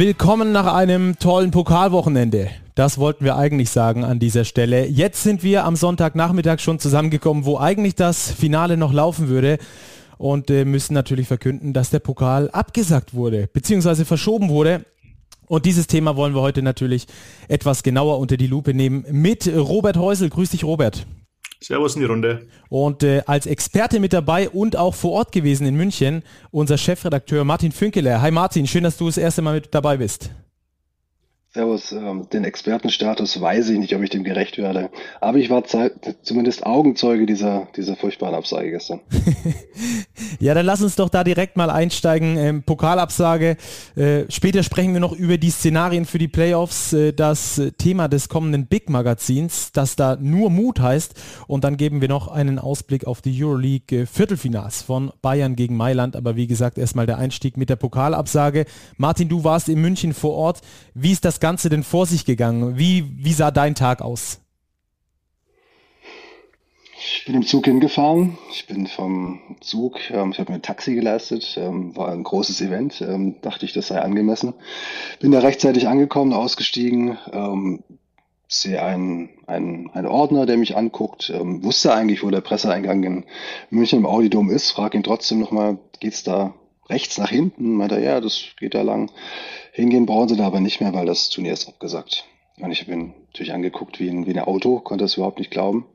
Willkommen nach einem tollen Pokalwochenende. Das wollten wir eigentlich sagen an dieser Stelle. Jetzt sind wir am Sonntagnachmittag schon zusammengekommen, wo eigentlich das Finale noch laufen würde und äh, müssen natürlich verkünden, dass der Pokal abgesagt wurde, beziehungsweise verschoben wurde. Und dieses Thema wollen wir heute natürlich etwas genauer unter die Lupe nehmen mit Robert Häusel. Grüß dich, Robert. Servus in die Runde. Und äh, als Experte mit dabei und auch vor Ort gewesen in München, unser Chefredakteur Martin Fünkeler. Hi Martin, schön, dass du das erste Mal mit dabei bist. Servus, ähm, den Expertenstatus weiß ich nicht, ob ich dem gerecht werde. Aber ich war zumindest Augenzeuge dieser, dieser furchtbaren Absage gestern. ja, dann lass uns doch da direkt mal einsteigen. Ähm, Pokalabsage. Äh, später sprechen wir noch über die Szenarien für die Playoffs. Äh, das Thema des kommenden Big Magazins, das da nur Mut heißt. Und dann geben wir noch einen Ausblick auf die Euroleague äh, Viertelfinals von Bayern gegen Mailand. Aber wie gesagt, erstmal der Einstieg mit der Pokalabsage. Martin, du warst in München vor Ort. Wie ist das Ganze denn vor sich gegangen? Wie, wie sah dein Tag aus? Ich bin im Zug hingefahren. Ich bin vom Zug, ähm, ich habe mir ein Taxi geleistet, ähm, war ein großes Event, ähm, dachte ich, das sei angemessen. Bin da rechtzeitig angekommen, ausgestiegen, ähm, sehe einen, einen, einen Ordner, der mich anguckt, ähm, wusste eigentlich, wo der Presseeingang in München im Audidom ist, frage ihn trotzdem nochmal, geht's da rechts nach hinten? Meint er, ja, das geht da lang. Hingehen brauchen sie da aber nicht mehr, weil das Turnier ist abgesagt. Und ich habe ihn natürlich angeguckt wie ein, wie ein Auto, konnte das überhaupt nicht glauben.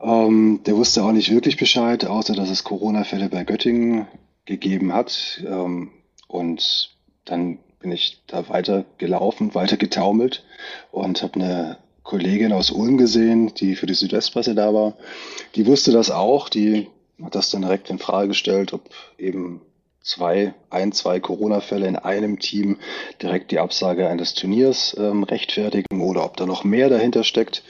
Ähm, der wusste auch nicht wirklich Bescheid, außer dass es Corona-Fälle bei Göttingen gegeben hat. Ähm, und dann bin ich da weiter gelaufen, weiter getaumelt und habe eine Kollegin aus Ulm gesehen, die für die Südwestpresse da war. Die wusste das auch, die hat das dann direkt in Frage gestellt, ob eben zwei, ein, zwei Corona-Fälle in einem Team direkt die Absage eines Turniers ähm, rechtfertigen oder ob da noch mehr dahinter steckt.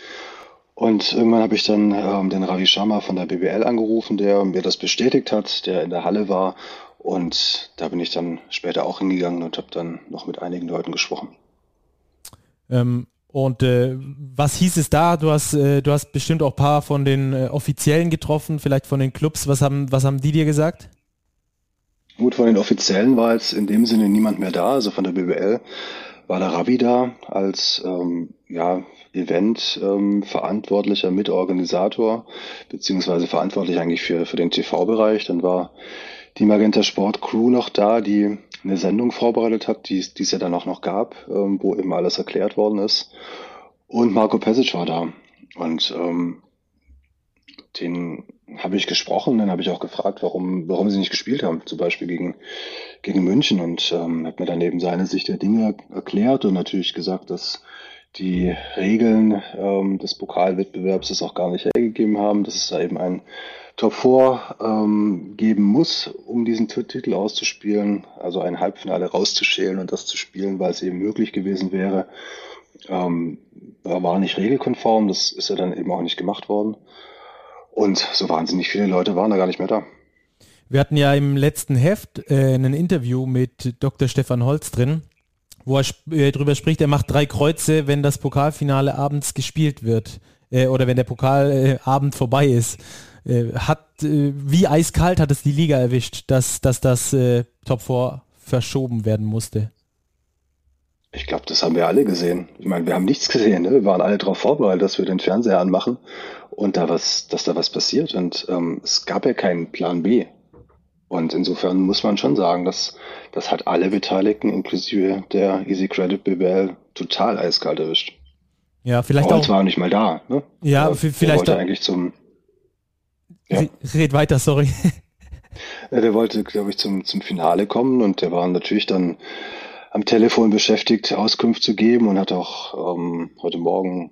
Und irgendwann habe ich dann ähm, den Ravi Sharma von der BBL angerufen, der mir das bestätigt hat, der in der Halle war. Und da bin ich dann später auch hingegangen und habe dann noch mit einigen Leuten gesprochen. Ähm, und äh, was hieß es da? Du hast, äh, du hast bestimmt auch ein paar von den äh, Offiziellen getroffen, vielleicht von den Clubs. Was haben, was haben die dir gesagt? Gut, von den Offiziellen war jetzt in dem Sinne niemand mehr da, also von der BBL war der Ravi da als ähm, ja, Event-Verantwortlicher, ähm, Mitorganisator, beziehungsweise verantwortlich eigentlich für, für den TV-Bereich. Dann war die Magenta Sport Crew noch da, die eine Sendung vorbereitet hat, die, es ja dann auch noch gab, ähm, wo eben alles erklärt worden ist. Und Marco Pesic war da. Und ähm, den habe ich gesprochen, dann habe ich auch gefragt, warum, warum sie nicht gespielt haben, zum Beispiel gegen, gegen München und ähm, habe mir dann eben seine Sicht der Dinge erklärt und natürlich gesagt, dass die Regeln ähm, des Pokalwettbewerbs das auch gar nicht hergegeben haben, dass es da eben ein Top 4 ähm, geben muss, um diesen Titel auszuspielen, also ein Halbfinale rauszuschälen und das zu spielen, weil es eben möglich gewesen wäre. Ähm, war nicht regelkonform, das ist ja dann eben auch nicht gemacht worden. Und so wahnsinnig viele Leute waren da gar nicht mehr da. Wir hatten ja im letzten Heft äh, ein Interview mit Dr. Stefan Holz drin, wo er äh, darüber spricht, er macht drei Kreuze, wenn das Pokalfinale abends gespielt wird äh, oder wenn der Pokalabend vorbei ist. Äh, hat, äh, wie eiskalt hat es die Liga erwischt, dass, dass das äh, Top 4 verschoben werden musste? Ich glaube, das haben wir alle gesehen. Ich meine, wir haben nichts gesehen. Ne? Wir waren alle darauf vorbereitet, dass wir den Fernseher anmachen und da was, dass da was passiert. Und ähm, es gab ja keinen Plan B. Und insofern muss man schon sagen, dass das hat alle Beteiligten, inklusive der Easy Credit BWL, total eiskalt erwischt. Ja, vielleicht Holt auch. war nicht mal da. Ne? Ja, der, vielleicht. Der wollte eigentlich zum. Ja. Red weiter, sorry. Ja, der wollte, glaube ich, zum, zum Finale kommen und der war natürlich dann am Telefon beschäftigt, Auskunft zu geben und hat auch ähm, heute Morgen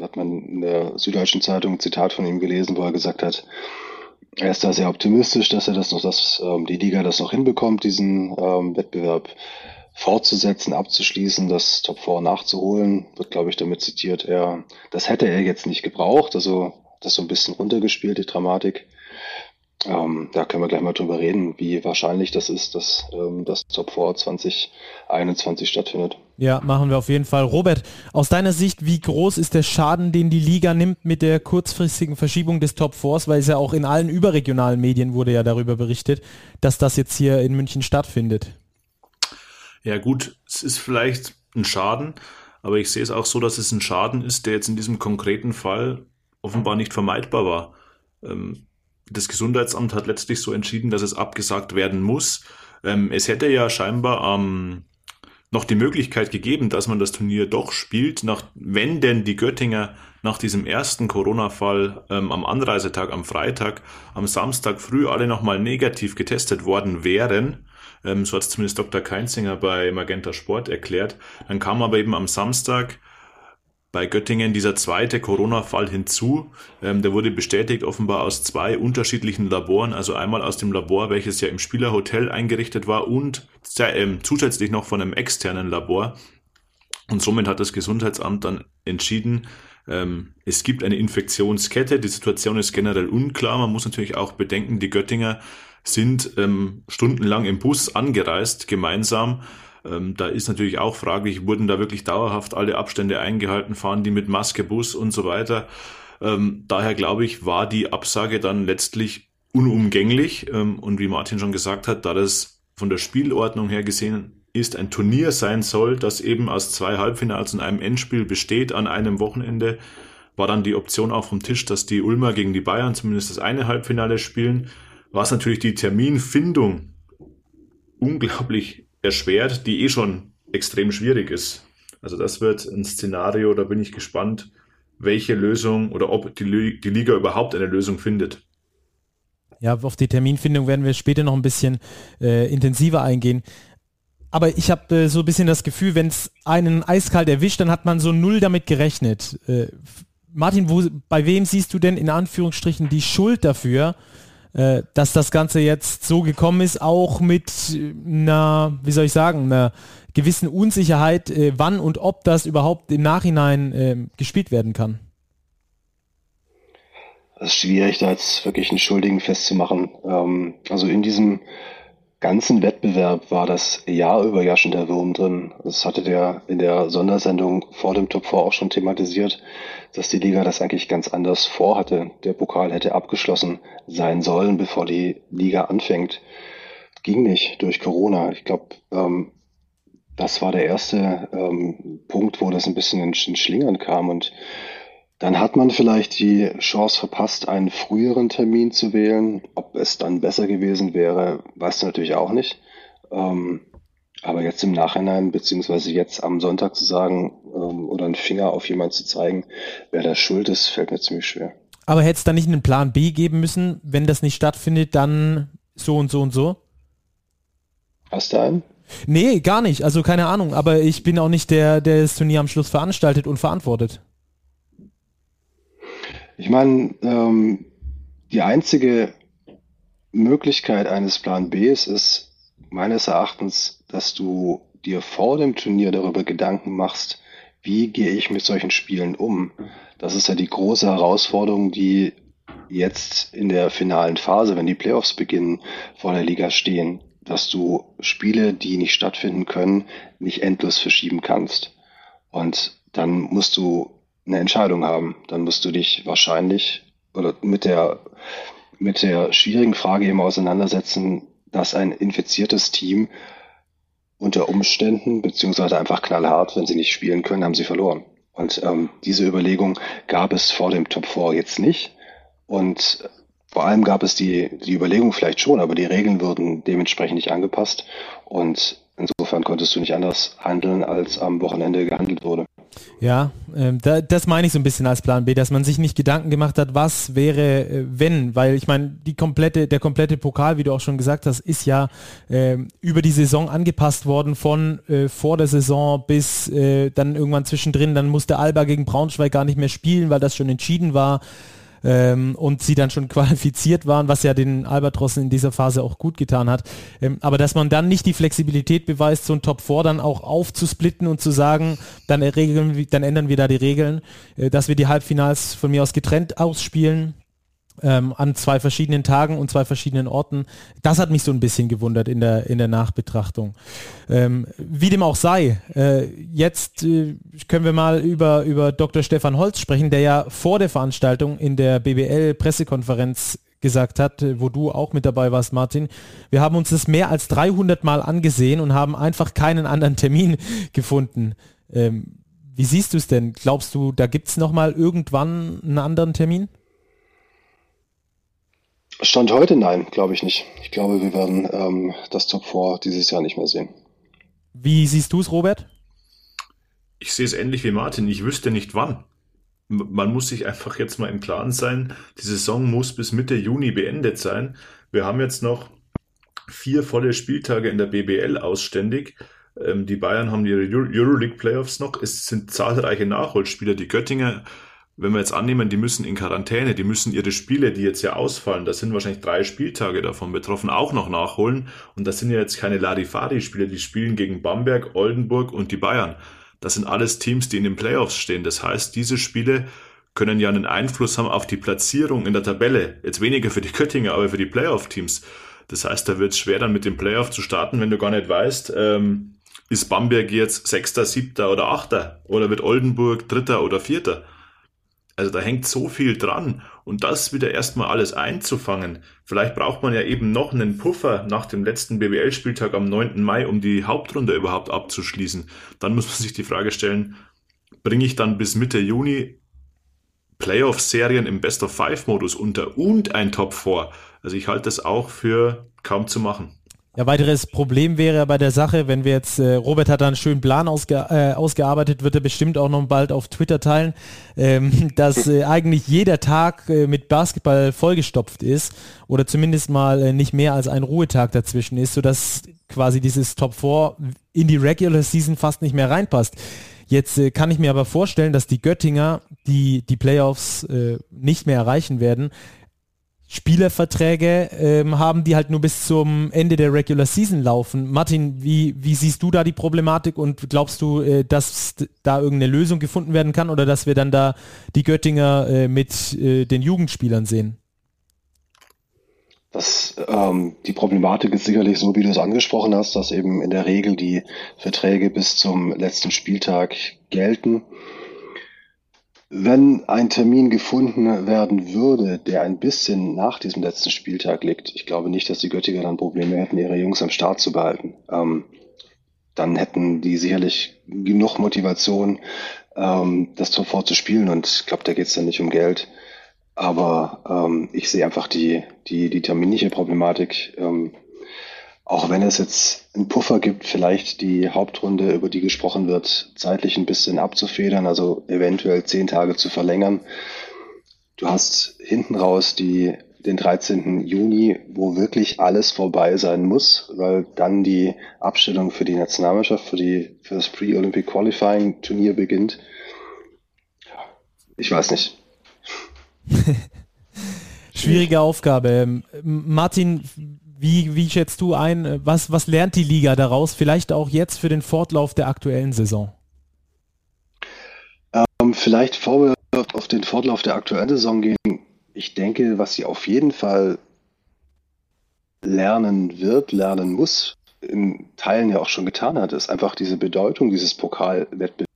hat man in der Süddeutschen Zeitung ein Zitat von ihm gelesen, wo er gesagt hat, er ist da sehr optimistisch, dass er das noch, dass ähm, die Liga das noch hinbekommt, diesen ähm, Wettbewerb fortzusetzen, abzuschließen, das Top 4 nachzuholen, wird, glaube ich, damit zitiert, er, das hätte er jetzt nicht gebraucht, also das so ein bisschen runtergespielt, die Dramatik. Ähm, da können wir gleich mal drüber reden, wie wahrscheinlich das ist, dass ähm, das Top 4 2021 stattfindet. Ja, machen wir auf jeden Fall. Robert, aus deiner Sicht, wie groß ist der Schaden, den die Liga nimmt mit der kurzfristigen Verschiebung des Top 4 Weil es ja auch in allen überregionalen Medien wurde ja darüber berichtet, dass das jetzt hier in München stattfindet. Ja gut, es ist vielleicht ein Schaden, aber ich sehe es auch so, dass es ein Schaden ist, der jetzt in diesem konkreten Fall offenbar nicht vermeidbar war. Ähm, das Gesundheitsamt hat letztlich so entschieden, dass es abgesagt werden muss. Ähm, es hätte ja scheinbar ähm, noch die Möglichkeit gegeben, dass man das Turnier doch spielt, nach, wenn denn die Göttinger nach diesem ersten Corona-Fall ähm, am Anreisetag, am Freitag, am Samstag früh alle nochmal negativ getestet worden wären. Ähm, so hat es zumindest Dr. Keinzinger bei Magenta Sport erklärt. Dann kam aber eben am Samstag bei Göttingen dieser zweite Corona-Fall hinzu. Ähm, der wurde bestätigt offenbar aus zwei unterschiedlichen Laboren, also einmal aus dem Labor, welches ja im Spielerhotel eingerichtet war und ähm, zusätzlich noch von einem externen Labor. Und somit hat das Gesundheitsamt dann entschieden, ähm, es gibt eine Infektionskette, die Situation ist generell unklar. Man muss natürlich auch bedenken, die Göttinger sind ähm, stundenlang im Bus angereist, gemeinsam ähm, da ist natürlich auch fraglich, wurden da wirklich dauerhaft alle Abstände eingehalten, fahren die mit Maske, Bus und so weiter. Ähm, daher glaube ich, war die Absage dann letztlich unumgänglich. Ähm, und wie Martin schon gesagt hat, da das von der Spielordnung her gesehen ist, ein Turnier sein soll, das eben aus zwei Halbfinals und einem Endspiel besteht an einem Wochenende, war dann die Option auch vom Tisch, dass die Ulmer gegen die Bayern zumindest das eine Halbfinale spielen, was natürlich die Terminfindung unglaublich erschwert, die eh schon extrem schwierig ist. Also das wird ein Szenario, da bin ich gespannt, welche Lösung oder ob die, die Liga überhaupt eine Lösung findet. Ja, auf die Terminfindung werden wir später noch ein bisschen äh, intensiver eingehen. Aber ich habe äh, so ein bisschen das Gefühl, wenn es einen eiskalt erwischt, dann hat man so null damit gerechnet. Äh, Martin, wo, bei wem siehst du denn in Anführungsstrichen die Schuld dafür, äh, dass das Ganze jetzt so gekommen ist, auch mit einer, wie soll ich sagen, einer gewissen Unsicherheit, äh, wann und ob das überhaupt im Nachhinein äh, gespielt werden kann. Es ist schwierig, da jetzt wirklich einen Schuldigen festzumachen. Ähm, also in diesem ganzen Wettbewerb war das Jahr über ja schon der Wurm drin. Das hatte der in der Sondersendung vor dem Top 4 auch schon thematisiert, dass die Liga das eigentlich ganz anders vorhatte. Der Pokal hätte abgeschlossen sein sollen, bevor die Liga anfängt. Ging nicht durch Corona. Ich glaube, ähm, das war der erste ähm, Punkt, wo das ein bisschen in, in Schlingern kam und dann hat man vielleicht die Chance verpasst, einen früheren Termin zu wählen. Ob es dann besser gewesen wäre, weißt du natürlich auch nicht. Ähm, aber jetzt im Nachhinein, beziehungsweise jetzt am Sonntag zu sagen ähm, oder einen Finger auf jemanden zu zeigen, wer da schuld ist, fällt mir ziemlich schwer. Aber hätte es da nicht einen Plan B geben müssen, wenn das nicht stattfindet, dann so und so und so? Hast du einen? Nee, gar nicht. Also keine Ahnung. Aber ich bin auch nicht der, der das Turnier am Schluss veranstaltet und verantwortet. Ich meine, ähm, die einzige Möglichkeit eines Plan B ist meines Erachtens, dass du dir vor dem Turnier darüber Gedanken machst, wie gehe ich mit solchen Spielen um. Das ist ja die große Herausforderung, die jetzt in der finalen Phase, wenn die Playoffs beginnen, vor der Liga stehen, dass du Spiele, die nicht stattfinden können, nicht endlos verschieben kannst. Und dann musst du eine Entscheidung haben. Dann musst du dich wahrscheinlich oder mit der, mit der schwierigen Frage eben auseinandersetzen, dass ein infiziertes Team unter Umständen, beziehungsweise einfach knallhart, wenn sie nicht spielen können, haben sie verloren. Und ähm, diese Überlegung gab es vor dem Top 4 jetzt nicht. Und vor allem gab es die, die Überlegung vielleicht schon, aber die Regeln wurden dementsprechend nicht angepasst. Und insofern konntest du nicht anders handeln, als am Wochenende gehandelt wurde. Ja, ähm, da, das meine ich so ein bisschen als Plan B, dass man sich nicht Gedanken gemacht hat, was wäre, äh, wenn, weil ich meine, die komplette, der komplette Pokal, wie du auch schon gesagt hast, ist ja äh, über die Saison angepasst worden, von äh, vor der Saison bis äh, dann irgendwann zwischendrin, dann musste Alba gegen Braunschweig gar nicht mehr spielen, weil das schon entschieden war ähm, und sie dann schon qualifiziert waren, was ja den Albatrossen in dieser Phase auch gut getan hat. Ähm, aber dass man dann nicht die Flexibilität beweist, so ein Top 4 dann auch aufzusplitten und zu sagen, dann, regeln, dann ändern wir da die Regeln, äh, dass wir die Halbfinals von mir aus getrennt ausspielen ähm, an zwei verschiedenen Tagen und zwei verschiedenen Orten. Das hat mich so ein bisschen gewundert in der, in der Nachbetrachtung. Ähm, wie dem auch sei, äh, jetzt äh, können wir mal über, über Dr. Stefan Holz sprechen, der ja vor der Veranstaltung in der BBL-Pressekonferenz gesagt hat, äh, wo du auch mit dabei warst, Martin. Wir haben uns das mehr als 300 Mal angesehen und haben einfach keinen anderen Termin gefunden. Ähm, wie siehst du es denn? Glaubst du, da gibt es nochmal irgendwann einen anderen Termin? Stand heute nein, glaube ich nicht. Ich glaube, wir werden ähm, das Top 4 dieses Jahr nicht mehr sehen. Wie siehst du es, Robert? Ich sehe es ähnlich wie Martin. Ich wüsste nicht wann. Man muss sich einfach jetzt mal im Klaren sein, die Saison muss bis Mitte Juni beendet sein. Wir haben jetzt noch vier volle Spieltage in der BBL ausständig. Ähm, die Bayern haben ihre Euroleague Playoffs noch. Es sind zahlreiche Nachholspieler. Die Göttinger wenn wir jetzt annehmen, die müssen in Quarantäne, die müssen ihre Spiele, die jetzt ja ausfallen, da sind wahrscheinlich drei Spieltage davon betroffen, auch noch nachholen. Und das sind ja jetzt keine Larifari-Spiele, die spielen gegen Bamberg, Oldenburg und die Bayern. Das sind alles Teams, die in den Playoffs stehen. Das heißt, diese Spiele können ja einen Einfluss haben auf die Platzierung in der Tabelle. Jetzt weniger für die Köttinger, aber für die Playoff-Teams. Das heißt, da wird es schwer, dann mit dem Playoff zu starten, wenn du gar nicht weißt, ähm, ist Bamberg jetzt Sechster, Siebter oder Achter? Oder wird Oldenburg Dritter oder Vierter? Also da hängt so viel dran und das wieder erstmal alles einzufangen. Vielleicht braucht man ja eben noch einen Puffer nach dem letzten BBL-Spieltag am 9. Mai, um die Hauptrunde überhaupt abzuschließen. Dann muss man sich die Frage stellen, bringe ich dann bis Mitte Juni Playoff-Serien im Best-of-Five-Modus unter und ein Top 4? Also ich halte das auch für kaum zu machen. Ja, weiteres Problem wäre bei der Sache, wenn wir jetzt, äh, Robert hat da einen schönen Plan ausge, äh, ausgearbeitet, wird er bestimmt auch noch bald auf Twitter teilen, ähm, dass äh, eigentlich jeder Tag äh, mit Basketball vollgestopft ist oder zumindest mal äh, nicht mehr als ein Ruhetag dazwischen ist, sodass quasi dieses Top 4 in die Regular Season fast nicht mehr reinpasst. Jetzt äh, kann ich mir aber vorstellen, dass die Göttinger, die die Playoffs äh, nicht mehr erreichen werden, Spielerverträge ähm, haben, die halt nur bis zum Ende der Regular Season laufen. Martin, wie, wie siehst du da die Problematik und glaubst du, äh, dass da irgendeine Lösung gefunden werden kann oder dass wir dann da die Göttinger äh, mit äh, den Jugendspielern sehen? Das, ähm, die Problematik ist sicherlich so, wie du es angesprochen hast, dass eben in der Regel die Verträge bis zum letzten Spieltag gelten. Wenn ein Termin gefunden werden würde, der ein bisschen nach diesem letzten Spieltag liegt, ich glaube nicht, dass die Göttinger dann Probleme hätten, ihre Jungs am Start zu behalten. Ähm, dann hätten die sicherlich genug Motivation, ähm, das sofort zu spielen. Und ich glaube, da geht es dann nicht um Geld. Aber ähm, ich sehe einfach die, die, die terminliche Problematik ähm, auch wenn es jetzt einen Puffer gibt, vielleicht die Hauptrunde, über die gesprochen wird, zeitlich ein bisschen abzufedern, also eventuell zehn Tage zu verlängern. Du hast hinten raus die, den 13. Juni, wo wirklich alles vorbei sein muss, weil dann die Abstellung für die Nationalmannschaft, für, die, für das Pre-Olympic Qualifying Turnier beginnt. Ich weiß nicht. Schwierige Aufgabe. Martin, wie, wie schätzt du ein, was, was lernt die Liga daraus, vielleicht auch jetzt für den Fortlauf der aktuellen Saison? Ähm, vielleicht vor wir auf den Fortlauf der aktuellen Saison gehen, ich denke, was sie auf jeden Fall lernen wird, lernen muss, in Teilen ja auch schon getan hat, ist einfach diese Bedeutung dieses Pokalwettbewerbs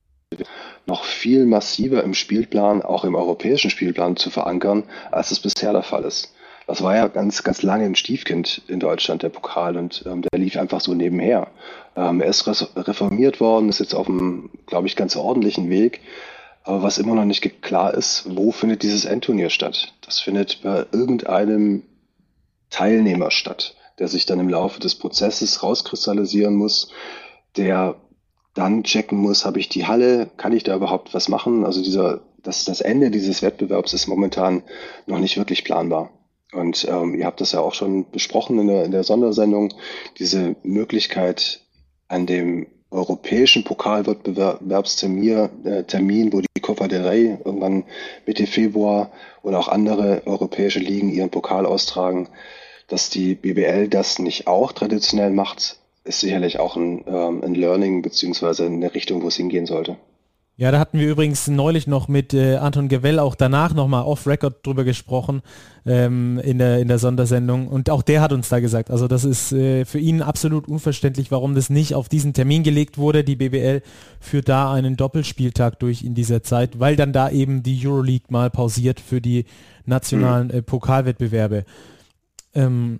noch viel massiver im Spielplan, auch im europäischen Spielplan zu verankern, als es bisher der Fall ist. Das war ja ganz, ganz lange ein Stiefkind in Deutschland, der Pokal, und ähm, der lief einfach so nebenher. Ähm, er ist reformiert worden, ist jetzt auf einem, glaube ich, ganz ordentlichen Weg. Aber was immer noch nicht klar ist, wo findet dieses Endturnier statt? Das findet bei irgendeinem Teilnehmer statt, der sich dann im Laufe des Prozesses rauskristallisieren muss, der dann checken muss, habe ich die Halle, kann ich da überhaupt was machen? Also dieser, das, das Ende dieses Wettbewerbs ist momentan noch nicht wirklich planbar. Und ähm, ihr habt das ja auch schon besprochen in der, in der Sondersendung, diese Möglichkeit an dem europäischen Pokalwettbewerbstermin, äh, wo die Copa del Rey irgendwann Mitte Februar und auch andere europäische Ligen ihren Pokal austragen, dass die BBL das nicht auch traditionell macht, ist sicherlich auch ein, ähm, ein Learning beziehungsweise eine Richtung, wo es hingehen sollte. Ja, da hatten wir übrigens neulich noch mit äh, Anton Gewell auch danach nochmal off-Record drüber gesprochen ähm, in, der, in der Sondersendung und auch der hat uns da gesagt, also das ist äh, für ihn absolut unverständlich, warum das nicht auf diesen Termin gelegt wurde. Die BBL führt da einen Doppelspieltag durch in dieser Zeit, weil dann da eben die Euroleague mal pausiert für die nationalen mhm. äh, Pokalwettbewerbe. Ähm,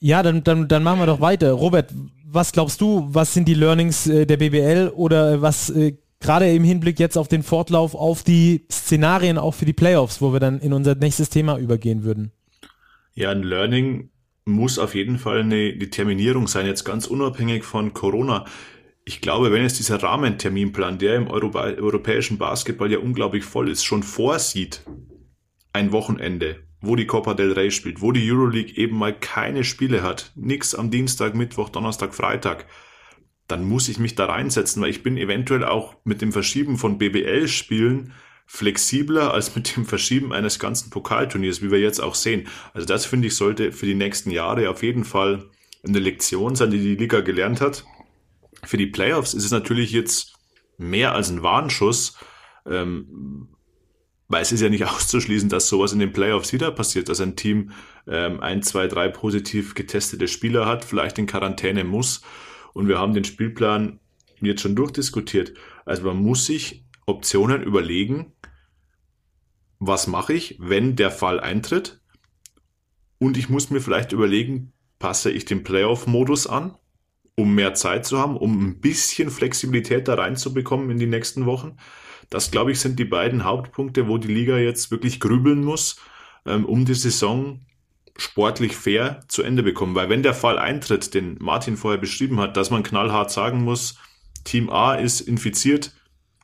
ja, dann, dann, dann machen wir doch weiter. Robert, was glaubst du, was sind die Learnings äh, der BBL oder was äh, gerade im Hinblick jetzt auf den Fortlauf, auf die Szenarien auch für die Playoffs, wo wir dann in unser nächstes Thema übergehen würden? Ja, ein Learning muss auf jeden Fall eine, die Terminierung sein, jetzt ganz unabhängig von Corona. Ich glaube, wenn jetzt dieser Rahmenterminplan, der im Europa, europäischen Basketball ja unglaublich voll ist, schon vorsieht, ein Wochenende, wo die Copa del Rey spielt, wo die Euroleague eben mal keine Spiele hat, nix am Dienstag, Mittwoch, Donnerstag, Freitag, dann muss ich mich da reinsetzen, weil ich bin eventuell auch mit dem Verschieben von BBL-Spielen flexibler als mit dem Verschieben eines ganzen Pokalturniers, wie wir jetzt auch sehen. Also das finde ich sollte für die nächsten Jahre auf jeden Fall eine Lektion sein, die die Liga gelernt hat. Für die Playoffs ist es natürlich jetzt mehr als ein Warnschuss, ähm, weil es ist ja nicht auszuschließen, dass sowas in den Playoffs wieder passiert, dass ein Team ähm, ein, zwei, drei positiv getestete Spieler hat, vielleicht in Quarantäne muss und wir haben den Spielplan jetzt schon durchdiskutiert. Also man muss sich Optionen überlegen, was mache ich, wenn der Fall eintritt. Und ich muss mir vielleicht überlegen, passe ich den Playoff-Modus an, um mehr Zeit zu haben, um ein bisschen Flexibilität da reinzubekommen in die nächsten Wochen. Das, glaube ich, sind die beiden Hauptpunkte, wo die Liga jetzt wirklich grübeln muss, ähm, um die Saison sportlich fair zu Ende bekommen. Weil wenn der Fall eintritt, den Martin vorher beschrieben hat, dass man knallhart sagen muss, Team A ist infiziert,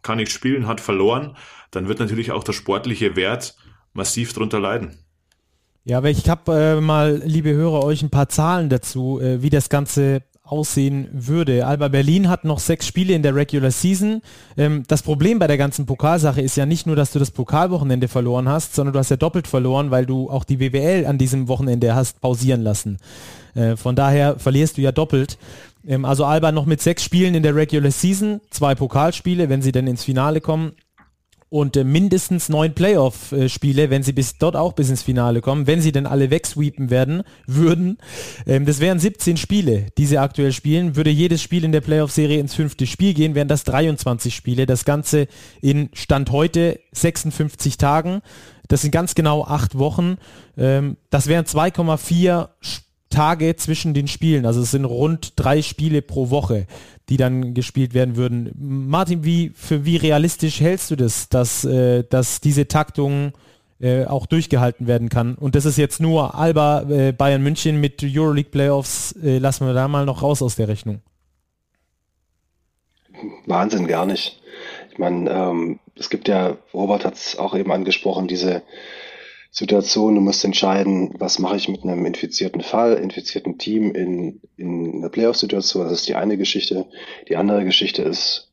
kann nicht spielen, hat verloren, dann wird natürlich auch der sportliche Wert massiv darunter leiden. Ja, aber ich habe äh, mal, liebe Hörer, euch ein paar Zahlen dazu, äh, wie das Ganze aussehen würde. Alba Berlin hat noch sechs Spiele in der Regular Season. Ähm, das Problem bei der ganzen Pokalsache ist ja nicht nur, dass du das Pokalwochenende verloren hast, sondern du hast ja doppelt verloren, weil du auch die BWL an diesem Wochenende hast pausieren lassen. Äh, von daher verlierst du ja doppelt. Ähm, also Alba noch mit sechs Spielen in der Regular Season, zwei Pokalspiele, wenn sie denn ins Finale kommen und äh, mindestens neun Playoff-Spiele, wenn sie bis dort auch bis ins Finale kommen, wenn sie denn alle wegsweepen werden würden. Ähm, das wären 17 Spiele, die sie aktuell spielen. Würde jedes Spiel in der Playoff-Serie ins fünfte Spiel gehen, wären das 23 Spiele. Das Ganze in Stand heute 56 Tagen. Das sind ganz genau acht Wochen. Ähm, das wären 2,4 Tage zwischen den Spielen. Also es sind rund drei Spiele pro Woche die dann gespielt werden würden. Martin, wie, für wie realistisch hältst du das, dass, äh, dass diese Taktung äh, auch durchgehalten werden kann? Und das ist jetzt nur Alba äh, Bayern München mit Euroleague Playoffs, äh, lassen wir da mal noch raus aus der Rechnung. Wahnsinn, gar nicht. Ich meine, ähm, es gibt ja, Robert hat es auch eben angesprochen, diese Situation. Du musst entscheiden, was mache ich mit einem infizierten Fall, infizierten Team in, in einer Playoff-Situation. Das ist die eine Geschichte. Die andere Geschichte ist,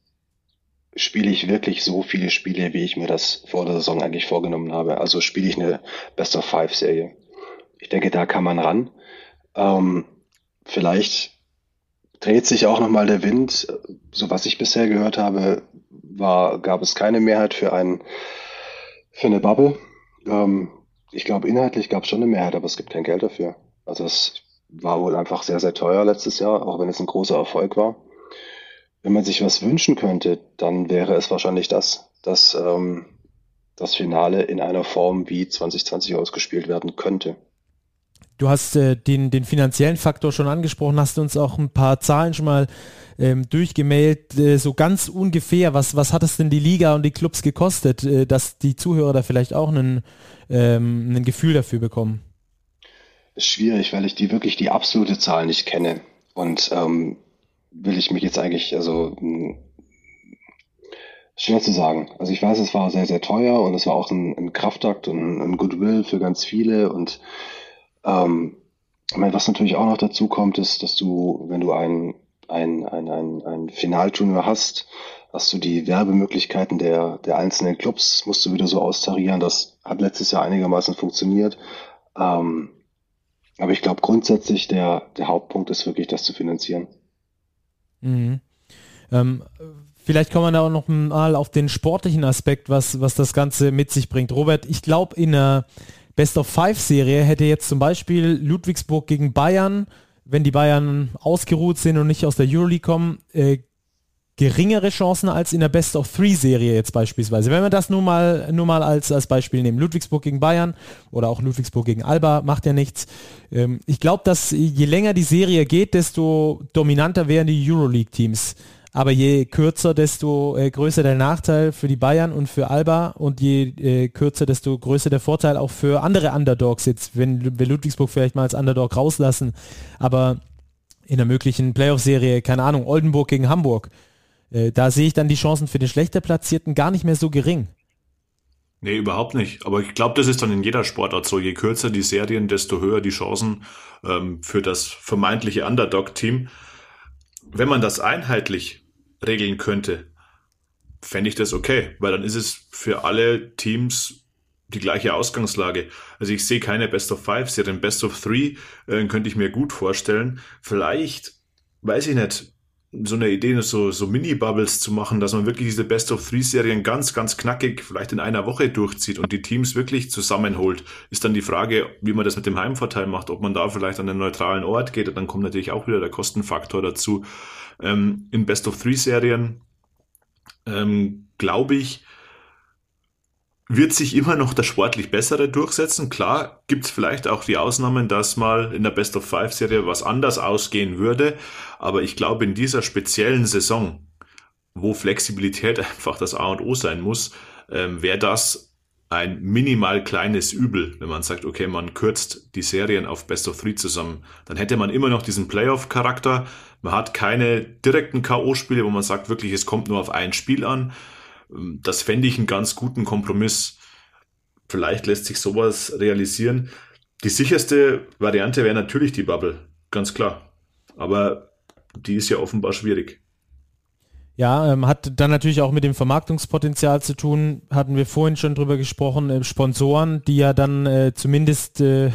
spiele ich wirklich so viele Spiele, wie ich mir das vor der Saison eigentlich vorgenommen habe? Also spiele ich eine Best-of-Five-Serie. Ich denke, da kann man ran. Ähm, vielleicht dreht sich auch nochmal der Wind. So was ich bisher gehört habe, war, gab es keine Mehrheit für, ein, für eine Bubble. Ähm, ich glaube, inhaltlich gab es schon eine Mehrheit, aber es gibt kein Geld dafür. Also es war wohl einfach sehr, sehr teuer letztes Jahr, auch wenn es ein großer Erfolg war. Wenn man sich was wünschen könnte, dann wäre es wahrscheinlich das, dass ähm, das Finale in einer Form wie 2020 ausgespielt werden könnte. Du hast äh, den, den finanziellen Faktor schon angesprochen, hast uns auch ein paar Zahlen schon mal ähm, durchgemailt, äh, so ganz ungefähr, was, was hat es denn die Liga und die Clubs gekostet, äh, dass die Zuhörer da vielleicht auch einen, ähm, ein Gefühl dafür bekommen? Ist schwierig, weil ich die wirklich die absolute Zahl nicht kenne. Und ähm, will ich mich jetzt eigentlich, also mh, schwer zu sagen. Also ich weiß, es war sehr, sehr teuer und es war auch ein, ein Kraftakt und ein Goodwill für ganz viele und ähm, ich meine, was natürlich auch noch dazu kommt, ist, dass du, wenn du ein, ein, ein, ein, ein Finalturnier hast, hast du die Werbemöglichkeiten der, der einzelnen Clubs, musst du wieder so austarieren. Das hat letztes Jahr einigermaßen funktioniert. Ähm, aber ich glaube grundsätzlich der, der Hauptpunkt ist wirklich, das zu finanzieren. Mhm. Ähm, Vielleicht kommen wir da auch noch mal auf den sportlichen Aspekt, was, was das Ganze mit sich bringt. Robert, ich glaube, in einer Best of Five Serie hätte jetzt zum Beispiel Ludwigsburg gegen Bayern, wenn die Bayern ausgeruht sind und nicht aus der Euroleague kommen, äh, geringere Chancen als in der Best of Three Serie jetzt beispielsweise. Wenn wir das nur mal, nur mal als, als Beispiel nehmen, Ludwigsburg gegen Bayern oder auch Ludwigsburg gegen Alba, macht ja nichts. Ähm, ich glaube, dass je länger die Serie geht, desto dominanter wären die Euroleague-Teams. Aber je kürzer, desto äh, größer der Nachteil für die Bayern und für Alba und je äh, kürzer, desto größer der Vorteil auch für andere Underdogs jetzt, wenn wir Ludwigsburg vielleicht mal als Underdog rauslassen. Aber in der möglichen Playoff-Serie, keine Ahnung, Oldenburg gegen Hamburg, äh, da sehe ich dann die Chancen für den schlechter Platzierten gar nicht mehr so gering. Nee, überhaupt nicht. Aber ich glaube, das ist dann in jeder Sportart so. Je kürzer die Serien, desto höher die Chancen ähm, für das vermeintliche Underdog-Team. Wenn man das einheitlich regeln könnte, fände ich das okay, weil dann ist es für alle Teams die gleiche Ausgangslage. Also ich sehe keine Best of Five, Serien Best of Three äh, könnte ich mir gut vorstellen. Vielleicht, weiß ich nicht, so eine Idee, so, so Mini-Bubbles zu machen, dass man wirklich diese Best-of-Three-Serien ganz, ganz knackig vielleicht in einer Woche durchzieht und die Teams wirklich zusammenholt, ist dann die Frage, wie man das mit dem Heimvorteil macht, ob man da vielleicht an einen neutralen Ort geht, und dann kommt natürlich auch wieder der Kostenfaktor dazu. Ähm, in Best-of-Three-Serien ähm, glaube ich, wird sich immer noch der sportlich Bessere durchsetzen. Klar gibt es vielleicht auch die Ausnahmen, dass mal in der Best of Five Serie was anders ausgehen würde. Aber ich glaube, in dieser speziellen Saison, wo Flexibilität einfach das A und O sein muss, ähm, wäre das ein minimal kleines Übel, wenn man sagt, okay, man kürzt die Serien auf Best of Three zusammen. Dann hätte man immer noch diesen Playoff-Charakter. Man hat keine direkten K.O.-Spiele, wo man sagt, wirklich, es kommt nur auf ein Spiel an das fände ich einen ganz guten Kompromiss. Vielleicht lässt sich sowas realisieren. Die sicherste Variante wäre natürlich die Bubble, ganz klar. Aber die ist ja offenbar schwierig. Ja, ähm, hat dann natürlich auch mit dem Vermarktungspotenzial zu tun. Hatten wir vorhin schon drüber gesprochen. Äh, Sponsoren, die ja dann äh, zumindest äh,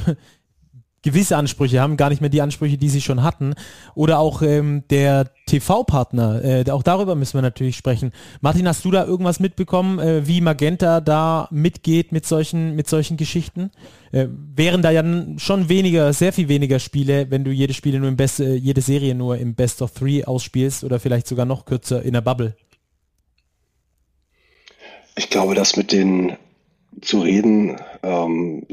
gewisse Ansprüche haben, gar nicht mehr die Ansprüche, die sie schon hatten. Oder auch ähm, der TV-Partner, äh, auch darüber müssen wir natürlich sprechen. Martin, hast du da irgendwas mitbekommen, äh, wie Magenta da mitgeht mit solchen, mit solchen Geschichten? Äh, wären da ja schon weniger, sehr viel weniger Spiele, wenn du jede Spiele nur im Best, äh, jede Serie nur im Best of Three ausspielst oder vielleicht sogar noch kürzer in der Bubble. Ich glaube, dass mit den zu reden, ähm,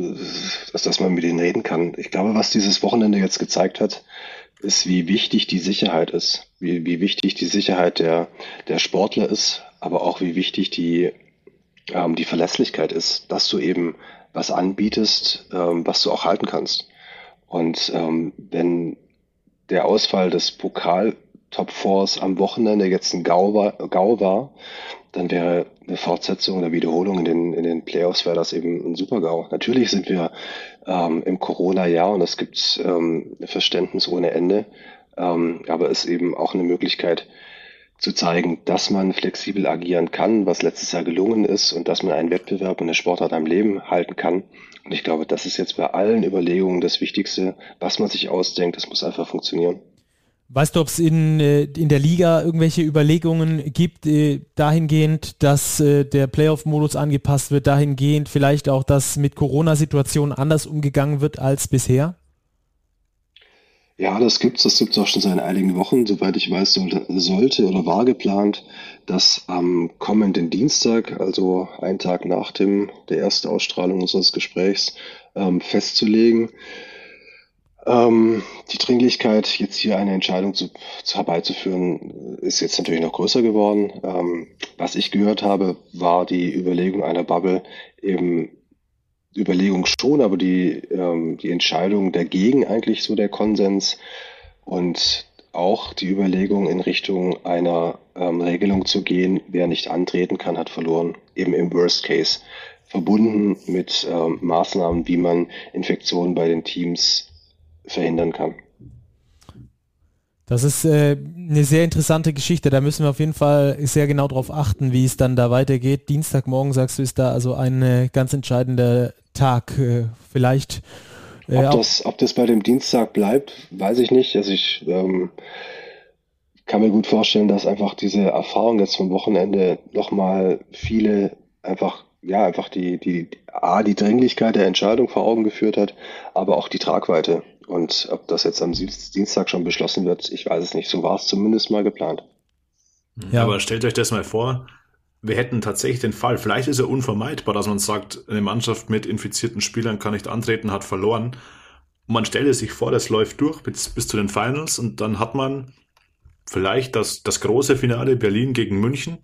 dass, dass man mit denen reden kann. Ich glaube, was dieses Wochenende jetzt gezeigt hat, ist, wie wichtig die Sicherheit ist, wie, wie wichtig die Sicherheit der, der Sportler ist, aber auch wie wichtig die, ähm, die Verlässlichkeit ist, dass du eben was anbietest, ähm, was du auch halten kannst. Und ähm, wenn der Ausfall des Pokal Top Fours am Wochenende jetzt ein GAU war, GAU war dann wäre eine Fortsetzung oder Wiederholung in den, in den Playoffs wäre das eben ein Super-GAU. Natürlich sind wir ähm, im Corona-Jahr und es gibt ähm, Verständnis ohne Ende, ähm, aber es ist eben auch eine Möglichkeit zu zeigen, dass man flexibel agieren kann, was letztes Jahr gelungen ist und dass man einen Wettbewerb und eine Sportart am Leben halten kann. Und ich glaube, das ist jetzt bei allen Überlegungen das Wichtigste, was man sich ausdenkt, das muss einfach funktionieren. Weißt du, ob es in, äh, in der Liga irgendwelche Überlegungen gibt, äh, dahingehend, dass äh, der Playoff-Modus angepasst wird, dahingehend vielleicht auch, dass mit Corona-Situationen anders umgegangen wird als bisher? Ja, das gibt's. Das gibt's auch schon seit einigen Wochen. Soweit ich weiß, sollte oder war geplant, dass am kommenden Dienstag, also einen Tag nach dem der ersten Ausstrahlung unseres Gesprächs, ähm, festzulegen. Ähm, die Dringlichkeit, jetzt hier eine Entscheidung zu, zu, herbeizuführen, ist jetzt natürlich noch größer geworden. Ähm, was ich gehört habe, war die Überlegung einer Bubble eben Überlegung schon, aber die, ähm, die Entscheidung dagegen eigentlich so der Konsens und auch die Überlegung in Richtung einer ähm, Regelung zu gehen, wer nicht antreten kann, hat verloren, eben im Worst Case, verbunden mit ähm, Maßnahmen, wie man Infektionen bei den Teams verhindern kann. Das ist äh, eine sehr interessante Geschichte. Da müssen wir auf jeden Fall sehr genau darauf achten, wie es dann da weitergeht. Dienstagmorgen, sagst du, ist da also ein äh, ganz entscheidender Tag. Äh, vielleicht. Äh, ob, das, ob das bei dem Dienstag bleibt, weiß ich nicht. Also ich ähm, kann mir gut vorstellen, dass einfach diese Erfahrung jetzt vom Wochenende nochmal viele einfach, ja, einfach die, die, A, die Dringlichkeit der Entscheidung vor Augen geführt hat, aber auch die Tragweite. Und ob das jetzt am Dienstag schon beschlossen wird, ich weiß es nicht. So war es zumindest mal geplant. Ja, aber stellt euch das mal vor, wir hätten tatsächlich den Fall, vielleicht ist er unvermeidbar, dass man sagt, eine Mannschaft mit infizierten Spielern kann nicht antreten, hat verloren. Und man stelle sich vor, das läuft durch bis, bis zu den Finals und dann hat man vielleicht das, das große Finale Berlin gegen München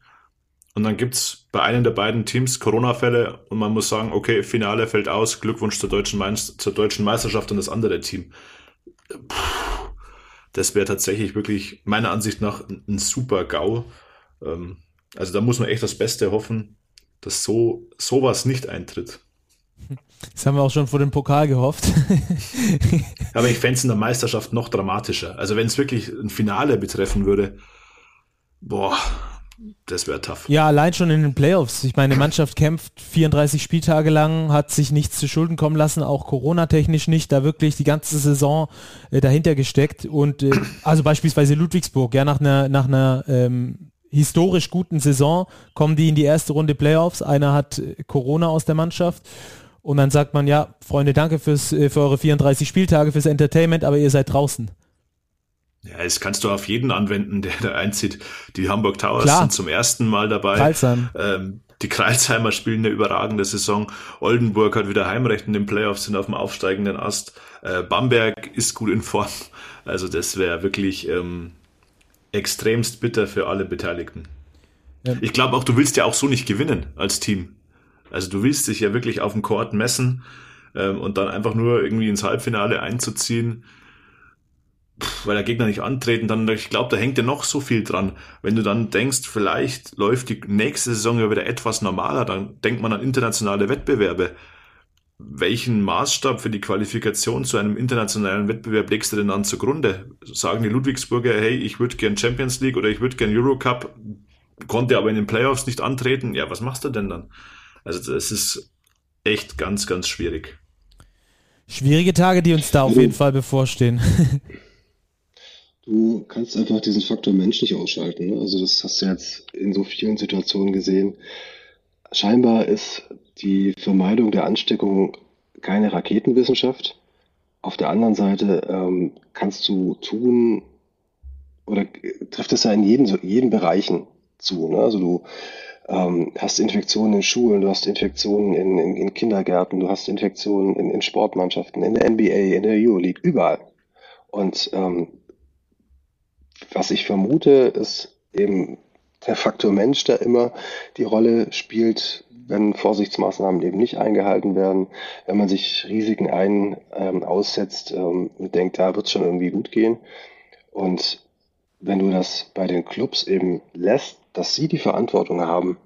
und dann gibt's bei einem der beiden Teams Corona-Fälle und man muss sagen, okay, Finale fällt aus, Glückwunsch zur deutschen, zur deutschen Meisterschaft und das andere Team. Puh, das wäre tatsächlich wirklich meiner Ansicht nach ein super GAU. Ähm, also da muss man echt das Beste hoffen, dass so sowas nicht eintritt. Das haben wir auch schon vor dem Pokal gehofft. Aber ich fände es in der Meisterschaft noch dramatischer. Also wenn es wirklich ein Finale betreffen würde, boah, das wäre tough. Ja, allein schon in den Playoffs. Ich meine, die Mannschaft kämpft 34 Spieltage lang, hat sich nichts zu Schulden kommen lassen, auch Corona-technisch nicht, da wirklich die ganze Saison äh, dahinter gesteckt. Und äh, also beispielsweise Ludwigsburg, ja, nach einer, nach einer ähm, historisch guten Saison kommen die in die erste Runde Playoffs. Einer hat äh, Corona aus der Mannschaft. Und dann sagt man, ja, Freunde, danke fürs, äh, für eure 34 Spieltage, fürs Entertainment, aber ihr seid draußen. Ja, das kannst du auf jeden anwenden, der da einzieht. Die Hamburg Towers Klar. sind zum ersten Mal dabei. Kreilsheim. Ähm, die Kreilsheimer spielen eine überragende Saison. Oldenburg hat wieder Heimrecht in den Playoffs, sind auf dem aufsteigenden Ast. Äh, Bamberg ist gut in Form. Also das wäre wirklich ähm, extremst bitter für alle Beteiligten. Ja. Ich glaube auch, du willst ja auch so nicht gewinnen als Team. Also du willst dich ja wirklich auf dem Court messen ähm, und dann einfach nur irgendwie ins Halbfinale einzuziehen weil der Gegner nicht antreten, dann, ich glaube, da hängt ja noch so viel dran. Wenn du dann denkst, vielleicht läuft die nächste Saison ja wieder etwas normaler, dann denkt man an internationale Wettbewerbe. Welchen Maßstab für die Qualifikation zu einem internationalen Wettbewerb legst du denn dann zugrunde? Sagen die Ludwigsburger, hey, ich würde gern Champions League oder ich würde gern Eurocup, konnte aber in den Playoffs nicht antreten. Ja, was machst du denn dann? Also das ist echt ganz, ganz schwierig. Schwierige Tage, die uns da auf jeden Fall bevorstehen. Du kannst einfach diesen Faktor Mensch nicht ausschalten. Ne? Also das hast du jetzt in so vielen Situationen gesehen. Scheinbar ist die Vermeidung der Ansteckung keine Raketenwissenschaft. Auf der anderen Seite ähm, kannst du tun oder trifft es ja in jeden, jeden Bereichen zu. Ne? Also du ähm, hast Infektionen in Schulen, du hast Infektionen in, in, in Kindergärten, du hast Infektionen in, in Sportmannschaften, in der NBA, in der Euroleague, überall. Und ähm, was ich vermute, ist eben der Faktor Mensch, der immer die Rolle spielt, wenn Vorsichtsmaßnahmen eben nicht eingehalten werden, wenn man sich Risiken ein ähm, aussetzt ähm, und denkt, da wird es schon irgendwie gut gehen. Und wenn du das bei den Clubs eben lässt, dass sie die Verantwortung haben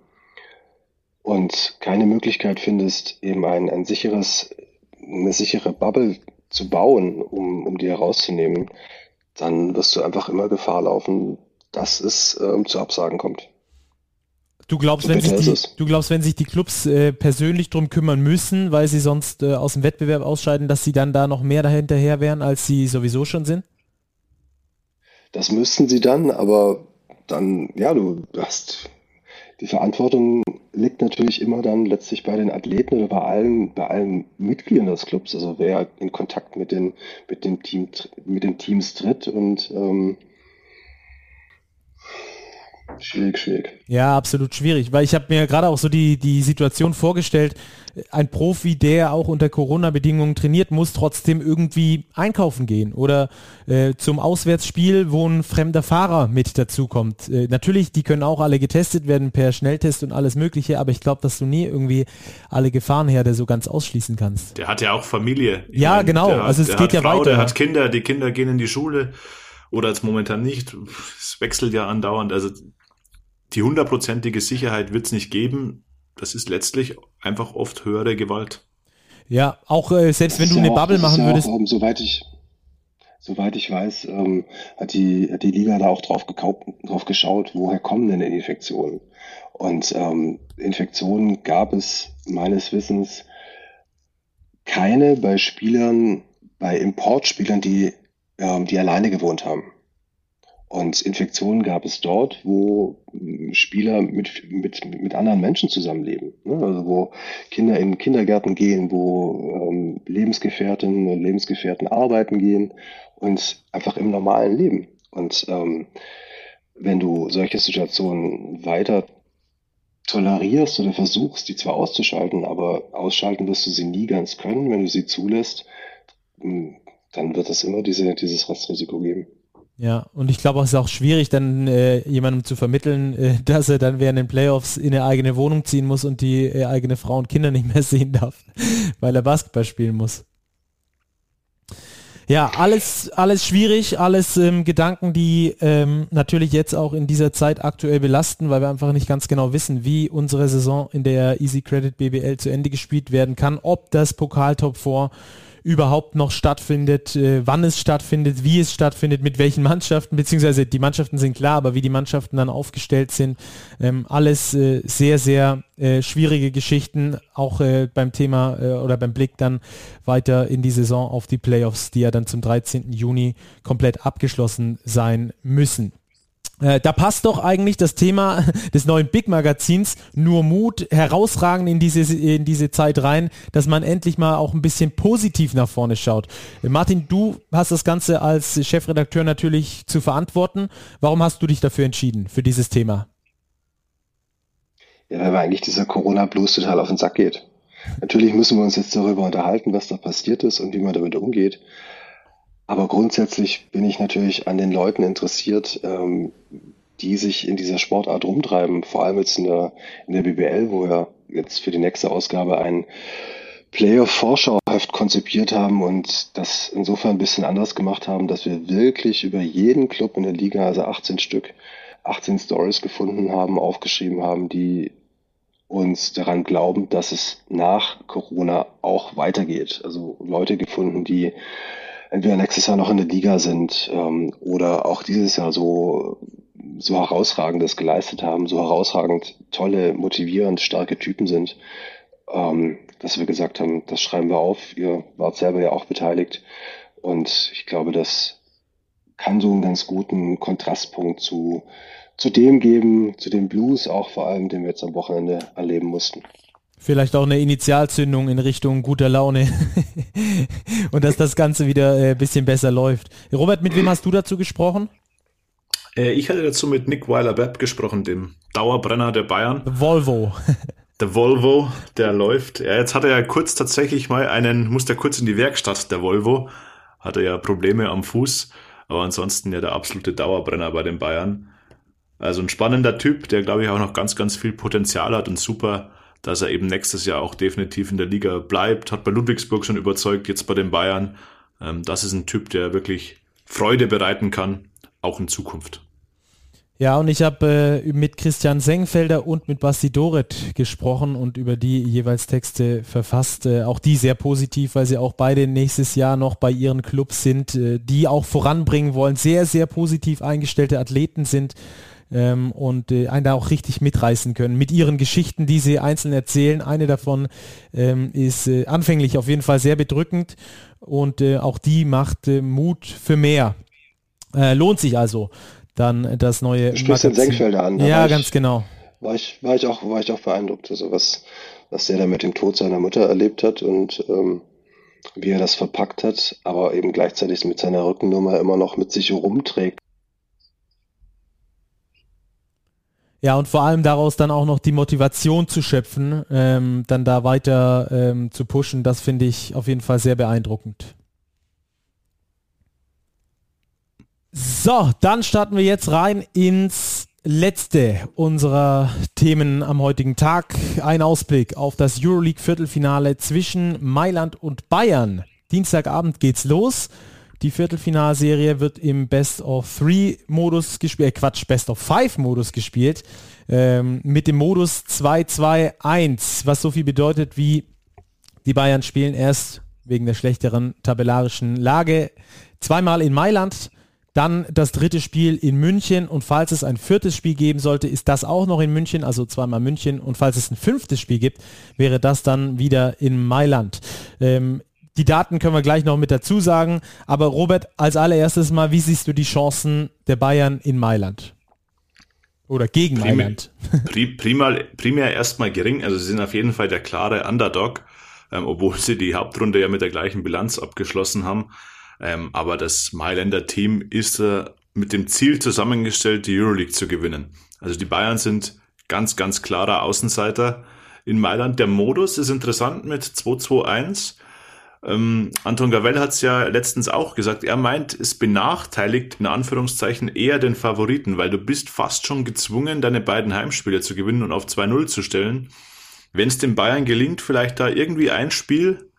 und keine Möglichkeit findest, eben ein, ein sicheres, eine sichere Bubble zu bauen, um, um die herauszunehmen, dann wirst du einfach immer Gefahr laufen, dass es ähm, zu Absagen kommt. Du glaubst, wenn sich die, du glaubst, wenn sich die Clubs äh, persönlich drum kümmern müssen, weil sie sonst äh, aus dem Wettbewerb ausscheiden, dass sie dann da noch mehr dahinterher wären, als sie sowieso schon sind? Das müssten sie dann, aber dann, ja, du hast die Verantwortung liegt natürlich immer dann letztlich bei den Athleten oder bei allen, bei allen Mitgliedern des Clubs, also wer in Kontakt mit den, mit dem Team, mit den Teams tritt und ähm, Schwierig, schwierig. Ja, absolut schwierig, weil ich habe mir gerade auch so die, die Situation vorgestellt, ein Profi, der auch unter Corona-Bedingungen trainiert, muss trotzdem irgendwie einkaufen gehen oder äh, zum Auswärtsspiel, wo ein fremder Fahrer mit dazukommt. Äh, natürlich, die können auch alle getestet werden per Schnelltest und alles Mögliche, aber ich glaube, dass du nie irgendwie alle Gefahrenherde so ganz ausschließen kannst. Der hat ja auch Familie. Ich ja, meine, genau. Der, also es geht ja Frau, weiter. Der hat Kinder, die Kinder gehen in die Schule oder jetzt momentan nicht. Es wechselt ja andauernd. Also die hundertprozentige Sicherheit wird es nicht geben. Das ist letztlich einfach oft höhere Gewalt. Ja, auch äh, selbst wenn du eine auch, Bubble machen würdest. Auch, um, soweit ich Soweit ich weiß, ähm, hat, die, hat die Liga da auch drauf, gekauft, drauf geschaut, woher kommen denn die Infektionen? Und ähm, Infektionen gab es meines Wissens keine bei Spielern, bei Importspielern, die, ähm, die alleine gewohnt haben. Und Infektionen gab es dort, wo Spieler mit, mit, mit anderen Menschen zusammenleben. Ne? Also wo Kinder in Kindergärten gehen, wo ähm, Lebensgefährtinnen und Lebensgefährten arbeiten gehen und einfach im normalen Leben. Und ähm, wenn du solche Situationen weiter tolerierst oder versuchst, die zwar auszuschalten, aber ausschalten wirst du sie nie ganz können, wenn du sie zulässt, dann wird es immer diese, dieses Restrisiko geben. Ja, und ich glaube, es ist auch schwierig, dann äh, jemandem zu vermitteln, äh, dass er dann während den Playoffs in eine eigene Wohnung ziehen muss und die äh, eigene Frau und Kinder nicht mehr sehen darf, weil er Basketball spielen muss. Ja, alles, alles schwierig, alles ähm, Gedanken, die ähm, natürlich jetzt auch in dieser Zeit aktuell belasten, weil wir einfach nicht ganz genau wissen, wie unsere Saison in der Easy Credit BBL zu Ende gespielt werden kann, ob das Pokal Top 4 überhaupt noch stattfindet, äh, wann es stattfindet, wie es stattfindet, mit welchen Mannschaften, beziehungsweise die Mannschaften sind klar, aber wie die Mannschaften dann aufgestellt sind, ähm, alles äh, sehr, sehr äh, schwierige Geschichten, auch äh, beim Thema äh, oder beim Blick dann weiter in die Saison auf die Playoffs, die ja dann zum 13. Juni komplett abgeschlossen sein müssen. Äh, da passt doch eigentlich das Thema des neuen Big Magazins nur Mut herausragend in diese, in diese Zeit rein, dass man endlich mal auch ein bisschen positiv nach vorne schaut. Äh, Martin, du hast das Ganze als Chefredakteur natürlich zu verantworten. Warum hast du dich dafür entschieden, für dieses Thema? Ja, weil eigentlich dieser Corona-Blues total auf den Sack geht. Natürlich müssen wir uns jetzt darüber unterhalten, was da passiert ist und wie man damit umgeht. Aber grundsätzlich bin ich natürlich an den Leuten interessiert, ähm, die sich in dieser Sportart rumtreiben. Vor allem jetzt in der, in der BBL, wo wir jetzt für die nächste Ausgabe ein Playoff-Vorschauheft konzipiert haben und das insofern ein bisschen anders gemacht haben, dass wir wirklich über jeden Club in der Liga, also 18 Stück, 18 Stories gefunden haben, aufgeschrieben haben, die uns daran glauben, dass es nach Corona auch weitergeht. Also Leute gefunden, die entweder nächstes Jahr noch in der Liga sind ähm, oder auch dieses Jahr so so herausragendes geleistet haben, so herausragend tolle, motivierend, starke Typen sind, ähm, dass wir gesagt haben, das schreiben wir auf. Ihr wart selber ja auch beteiligt und ich glaube, das kann so einen ganz guten Kontrastpunkt zu zu dem geben, zu dem Blues auch vor allem, den wir jetzt am Wochenende erleben mussten. Vielleicht auch eine Initialzündung in Richtung guter Laune und dass das Ganze wieder ein äh, bisschen besser läuft. Robert, mit wem hast du dazu gesprochen? Äh, ich hatte dazu mit Nick Weiler-Webb gesprochen, dem Dauerbrenner der Bayern. Volvo. Der Volvo, der läuft. Ja, jetzt hat er ja kurz tatsächlich mal einen, musste er kurz in die Werkstatt, der Volvo. Hatte ja Probleme am Fuß, aber ansonsten ja der absolute Dauerbrenner bei den Bayern. Also ein spannender Typ, der glaube ich auch noch ganz, ganz viel Potenzial hat und super dass er eben nächstes Jahr auch definitiv in der Liga bleibt. Hat bei Ludwigsburg schon überzeugt, jetzt bei den Bayern. Ähm, das ist ein Typ, der wirklich Freude bereiten kann, auch in Zukunft. Ja, und ich habe äh, mit Christian Sengfelder und mit Basti Doret gesprochen und über die jeweils Texte verfasst. Äh, auch die sehr positiv, weil sie auch beide nächstes Jahr noch bei ihren Clubs sind, äh, die auch voranbringen wollen, sehr, sehr positiv eingestellte Athleten sind ähm, und äh, einen da auch richtig mitreißen können mit ihren Geschichten, die sie einzeln erzählen. Eine davon ähm, ist äh, anfänglich auf jeden Fall sehr bedrückend und äh, auch die macht äh, Mut für mehr. Äh, lohnt sich also dann das neue. Du sprichst den Senkfelder an. Ja, ganz genau. War ich, war ich auch, war ich auch beeindruckt, also was, was der da mit dem Tod seiner Mutter erlebt hat und ähm, wie er das verpackt hat, aber eben gleichzeitig mit seiner Rückennummer immer noch mit sich rumträgt. Ja, und vor allem daraus dann auch noch die Motivation zu schöpfen, ähm, dann da weiter ähm, zu pushen, das finde ich auf jeden Fall sehr beeindruckend. So, dann starten wir jetzt rein ins letzte unserer Themen am heutigen Tag. Ein Ausblick auf das Euroleague Viertelfinale zwischen Mailand und Bayern. Dienstagabend geht's los. Die Viertelfinalserie wird im Best of Three Modus gespielt, äh Quatsch, Best of Five Modus gespielt, ähm, mit dem Modus 2-2-1, was so viel bedeutet wie die Bayern spielen erst wegen der schlechteren tabellarischen Lage zweimal in Mailand, dann das dritte Spiel in München und falls es ein viertes Spiel geben sollte, ist das auch noch in München, also zweimal München und falls es ein fünftes Spiel gibt, wäre das dann wieder in Mailand. Ähm, die Daten können wir gleich noch mit dazu sagen. Aber Robert, als allererstes mal, wie siehst du die Chancen der Bayern in Mailand? Oder gegen primär, Mailand? Primär, primär erstmal gering. Also sie sind auf jeden Fall der klare Underdog, ähm, obwohl sie die Hauptrunde ja mit der gleichen Bilanz abgeschlossen haben. Ähm, aber das Mailänder Team ist äh, mit dem Ziel zusammengestellt, die Euroleague zu gewinnen. Also die Bayern sind ganz, ganz klarer Außenseiter in Mailand. Der Modus ist interessant mit 2-2-1. Ähm, Anton Gavell hat es ja letztens auch gesagt, er meint, es benachteiligt in Anführungszeichen eher den Favoriten, weil du bist fast schon gezwungen, deine beiden Heimspiele zu gewinnen und auf 2-0 zu stellen. Wenn es den Bayern gelingt, vielleicht da irgendwie ein Spiel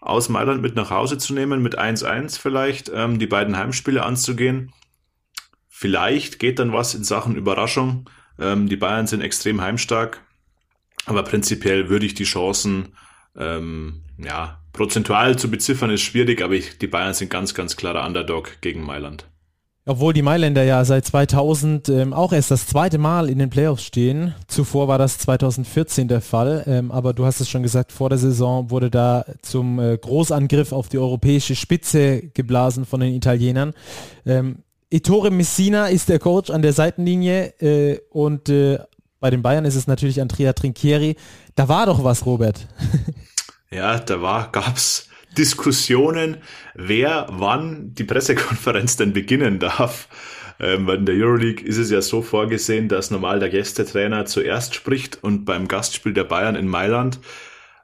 aus Mailand mit nach Hause zu nehmen, mit 1-1 vielleicht, ähm, die beiden Heimspiele anzugehen, vielleicht geht dann was in Sachen Überraschung. Ähm, die Bayern sind extrem heimstark, aber prinzipiell würde ich die Chancen ähm, ja, prozentual zu beziffern ist schwierig, aber ich, die Bayern sind ganz, ganz klarer Underdog gegen Mailand. Obwohl die Mailänder ja seit 2000 ähm, auch erst das zweite Mal in den Playoffs stehen. Zuvor war das 2014 der Fall. Ähm, aber du hast es schon gesagt, vor der Saison wurde da zum äh, Großangriff auf die europäische Spitze geblasen von den Italienern. Ähm, Ettore Messina ist der Coach an der Seitenlinie äh, und äh, bei den Bayern ist es natürlich Andrea Trinchieri. Da war doch was, Robert. Ja, da war, gab's Diskussionen, wer wann die Pressekonferenz denn beginnen darf. Ähm, in der Euroleague ist es ja so vorgesehen, dass normal der Gästetrainer zuerst spricht und beim Gastspiel der Bayern in Mailand,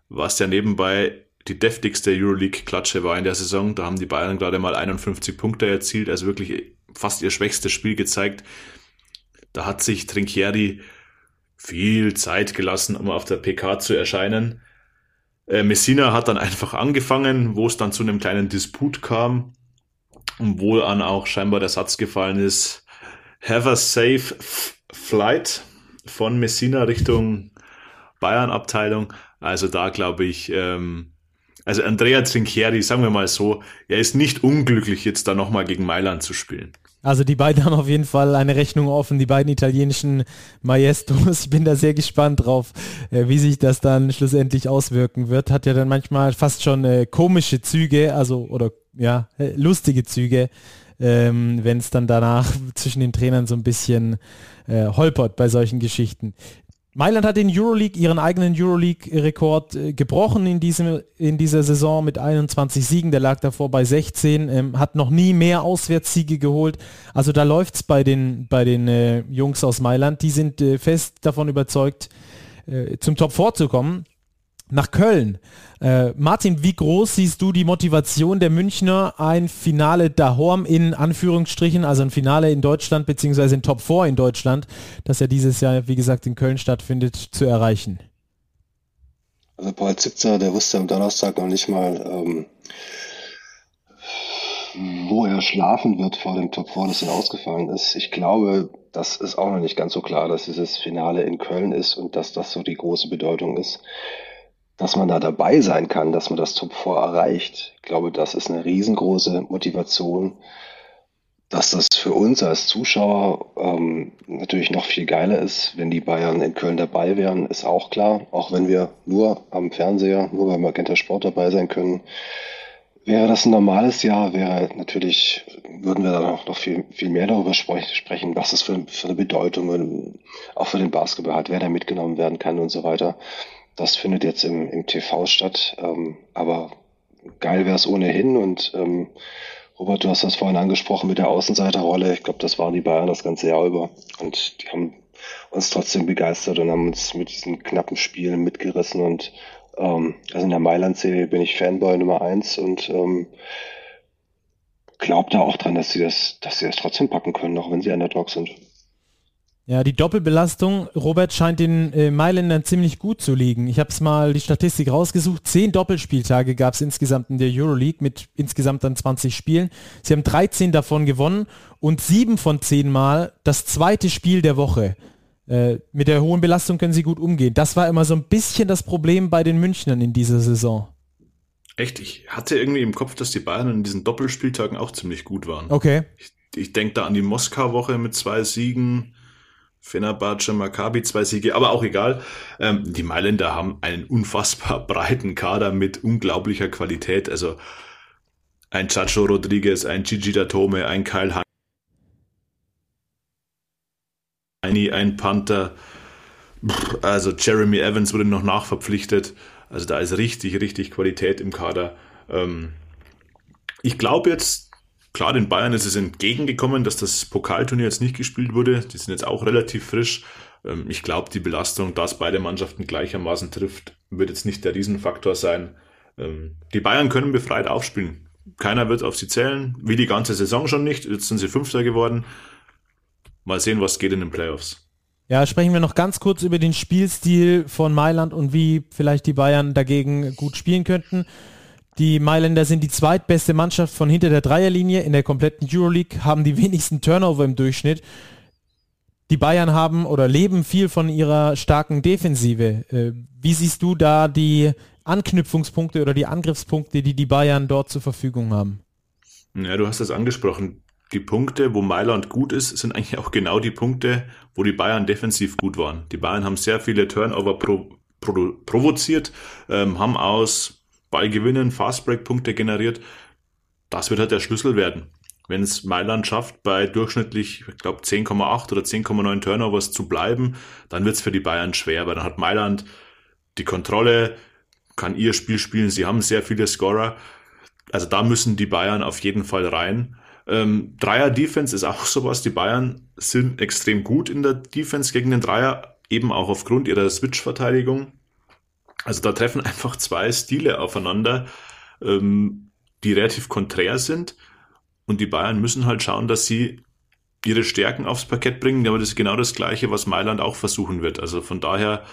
was ja nebenbei die deftigste Euroleague-Klatsche war in der Saison, da haben die Bayern gerade mal 51 Punkte erzielt, also wirklich fast ihr schwächstes Spiel gezeigt. Da hat sich Trinchieri viel Zeit gelassen, um auf der PK zu erscheinen. Äh, Messina hat dann einfach angefangen, wo es dann zu einem kleinen Disput kam und wo dann auch scheinbar der Satz gefallen ist, have a safe flight von Messina Richtung Bayern-Abteilung. Also da glaube ich, ähm, also Andrea Trinchieri, sagen wir mal so, er ist nicht unglücklich, jetzt da nochmal gegen Mailand zu spielen. Also die beiden haben auf jeden Fall eine Rechnung offen, die beiden italienischen Maestros. Ich bin da sehr gespannt drauf, äh, wie sich das dann schlussendlich auswirken wird. Hat ja dann manchmal fast schon äh, komische Züge, also oder ja, äh, lustige Züge, ähm, wenn es dann danach zwischen den Trainern so ein bisschen holpert bei solchen Geschichten. Mailand hat in Euroleague ihren eigenen Euroleague-Rekord äh, gebrochen in, diesem, in dieser Saison mit 21 Siegen. Der lag davor bei 16, ähm, hat noch nie mehr Auswärtssiege geholt. Also da läuft es bei den, bei den äh, Jungs aus Mailand. Die sind äh, fest davon überzeugt, äh, zum Top vorzukommen nach Köln. Äh, Martin, wie groß siehst du die Motivation der Münchner, ein Finale Dahorm in Anführungsstrichen, also ein Finale in Deutschland beziehungsweise ein Top 4 in Deutschland, das ja dieses Jahr, wie gesagt, in Köln stattfindet, zu erreichen? Also Paul Zipzer, der wusste am Donnerstag noch nicht mal, ähm, wo er schlafen wird vor dem Top 4, das dann ausgefallen ist. Ich glaube, das ist auch noch nicht ganz so klar, dass dieses Finale in Köln ist und dass das so die große Bedeutung ist dass man da dabei sein kann, dass man das Top 4 erreicht. Ich glaube, das ist eine riesengroße Motivation. Dass das für uns als Zuschauer ähm, natürlich noch viel geiler ist, wenn die Bayern in Köln dabei wären, ist auch klar. Auch wenn wir nur am Fernseher, nur beim Magenta Sport dabei sein können. Wäre das ein normales Jahr, wäre natürlich, würden wir dann auch noch viel, viel mehr darüber sprechen, was das für, für eine Bedeutung auch für den Basketball hat, wer da mitgenommen werden kann und so weiter. Das findet jetzt im, im TV statt. Ähm, aber geil wäre es ohnehin. Und ähm, Robert, du hast das vorhin angesprochen mit der Außenseiterrolle. Ich glaube, das waren die Bayern das ganze Jahr über. Und die haben uns trotzdem begeistert und haben uns mit diesen knappen Spielen mitgerissen. Und ähm, also in der Mailand-Serie bin ich Fanboy Nummer eins und ähm, glaube da auch dran, dass sie das, dass sie das trotzdem packen können, auch wenn sie Underdog sind. Ja, die Doppelbelastung, Robert, scheint den äh, Mailändern ziemlich gut zu liegen. Ich habe es mal die Statistik rausgesucht. Zehn Doppelspieltage gab es insgesamt in der Euroleague mit insgesamt dann 20 Spielen. Sie haben 13 davon gewonnen und sieben von zehn Mal das zweite Spiel der Woche. Äh, mit der hohen Belastung können sie gut umgehen. Das war immer so ein bisschen das Problem bei den Münchnern in dieser Saison. Echt? Ich hatte irgendwie im Kopf, dass die Bayern in diesen Doppelspieltagen auch ziemlich gut waren. Okay. Ich, ich denke da an die Moskau-Woche mit zwei Siegen Fenerbahce, Maccabi, zwei Siege, aber auch egal. Ähm, die Mailänder haben einen unfassbar breiten Kader mit unglaublicher Qualität. Also ein Chacho Rodriguez, ein Gigi Datome, ein Kyle Heini, ein Panther. Also Jeremy Evans wurde noch nachverpflichtet. Also da ist richtig, richtig Qualität im Kader. Ähm, ich glaube jetzt, Klar, den Bayern ist es entgegengekommen, dass das Pokalturnier jetzt nicht gespielt wurde. Die sind jetzt auch relativ frisch. Ähm, ich glaube, die Belastung, dass beide Mannschaften gleichermaßen trifft, wird jetzt nicht der Riesenfaktor sein. Ähm, die Bayern können befreit aufspielen. Keiner wird auf sie zählen, wie die ganze Saison schon nicht. Jetzt sind sie Fünfter geworden. Mal sehen, was geht in den Playoffs. Ja, sprechen wir noch ganz kurz über den Spielstil von Mailand und wie vielleicht die Bayern dagegen gut spielen könnten. Die Mailänder sind die zweitbeste Mannschaft von hinter der Dreierlinie in der kompletten Euroleague, haben die wenigsten Turnover im Durchschnitt. Die Bayern haben oder leben viel von ihrer starken Defensive. Äh, wie siehst du da die Anknüpfungspunkte oder die Angriffspunkte, die die Bayern dort zur Verfügung haben? Ja, du hast es angesprochen. Die Punkte, wo Mailand gut ist, sind eigentlich auch genau die Punkte, wo die Bayern defensiv gut waren. Die Bayern haben sehr viele Turnover pro, pro, provoziert, ähm, haben aus Ball gewinnen, Fastbreak-Punkte generiert. Das wird halt der Schlüssel werden. Wenn es Mailand schafft, bei durchschnittlich, ich glaube, 10,8 oder 10,9 Turnovers zu bleiben, dann wird es für die Bayern schwer, weil dann hat Mailand die Kontrolle, kann ihr Spiel spielen. Sie haben sehr viele Scorer. Also da müssen die Bayern auf jeden Fall rein. Ähm, Dreier-Defense ist auch sowas. Die Bayern sind extrem gut in der Defense gegen den Dreier, eben auch aufgrund ihrer Switch-Verteidigung. Also da treffen einfach zwei Stile aufeinander, ähm, die relativ konträr sind. Und die Bayern müssen halt schauen, dass sie ihre Stärken aufs Parkett bringen. Aber das ist genau das Gleiche, was Mailand auch versuchen wird. Also von daher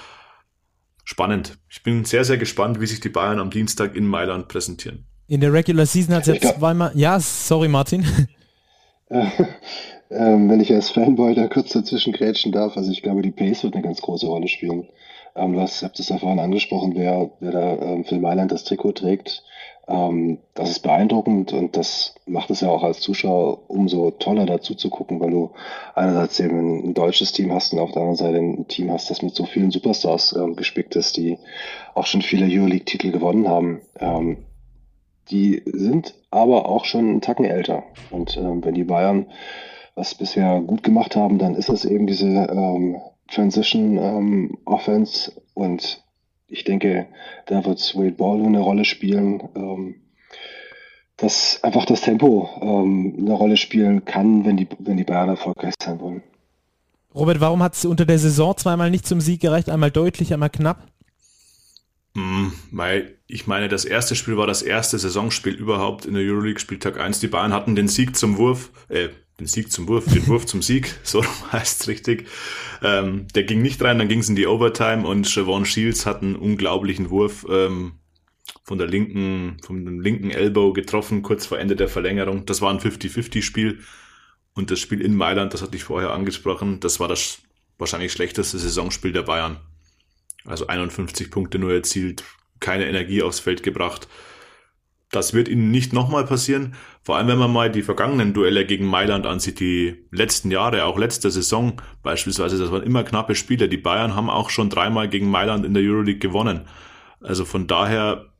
spannend. Ich bin sehr, sehr gespannt, wie sich die Bayern am Dienstag in Mailand präsentieren. In der Regular Season hat es jetzt zweimal. Ja, sorry, Martin. Äh, ähm, wenn ich als Fanboy da kurz dazwischen grätschen darf, also ich glaube, die Pace wird eine ganz große Rolle spielen. Ähm, du hast, habt es ja vorhin angesprochen, wer, wer da ähm, für Mailand das Trikot trägt. Ähm, das ist beeindruckend und das macht es ja auch als Zuschauer umso toller dazu zu gucken, weil du einerseits eben ein, deutsches Team hast und auf der anderen Seite ein Team hast, das mit so vielen Superstars ähm, gespickt ist, die auch schon viele Euroleague-Titel gewonnen haben. Ähm, die sind aber auch schon einen Tacken älter. Und ähm, wenn die Bayern was bisher gut gemacht haben, dann ist es eben diese ähm, Transition ähm, Offense und ich denke, da wird Wade Ball eine Rolle spielen, ähm, dass einfach das Tempo ähm, eine Rolle spielen kann, wenn die, wenn die Bayern erfolgreich sein wollen. Robert, warum hat es unter der Saison zweimal nicht zum Sieg gereicht? Einmal deutlich, einmal knapp? Mm, weil ich meine, das erste Spiel war das erste Saisonspiel überhaupt in der Euroleague, Spieltag 1. Die Bayern hatten den Sieg zum Wurf, äh, den Sieg zum Wurf, den Wurf zum Sieg, so heißt es richtig. Ähm, der ging nicht rein, dann ging es in die Overtime und Siobhan Shields hat einen unglaublichen Wurf ähm, von der linken, vom linken Elbow getroffen, kurz vor Ende der Verlängerung. Das war ein 50-50-Spiel. Und das Spiel in Mailand, das hatte ich vorher angesprochen, das war das wahrscheinlich schlechteste Saisonspiel der Bayern. Also 51 Punkte nur erzielt, keine Energie aufs Feld gebracht. Das wird ihnen nicht nochmal passieren. Vor allem, wenn man mal die vergangenen Duelle gegen Mailand ansieht, die letzten Jahre, auch letzte Saison beispielsweise, das waren immer knappe Spiele. Die Bayern haben auch schon dreimal gegen Mailand in der Euroleague gewonnen. Also von daher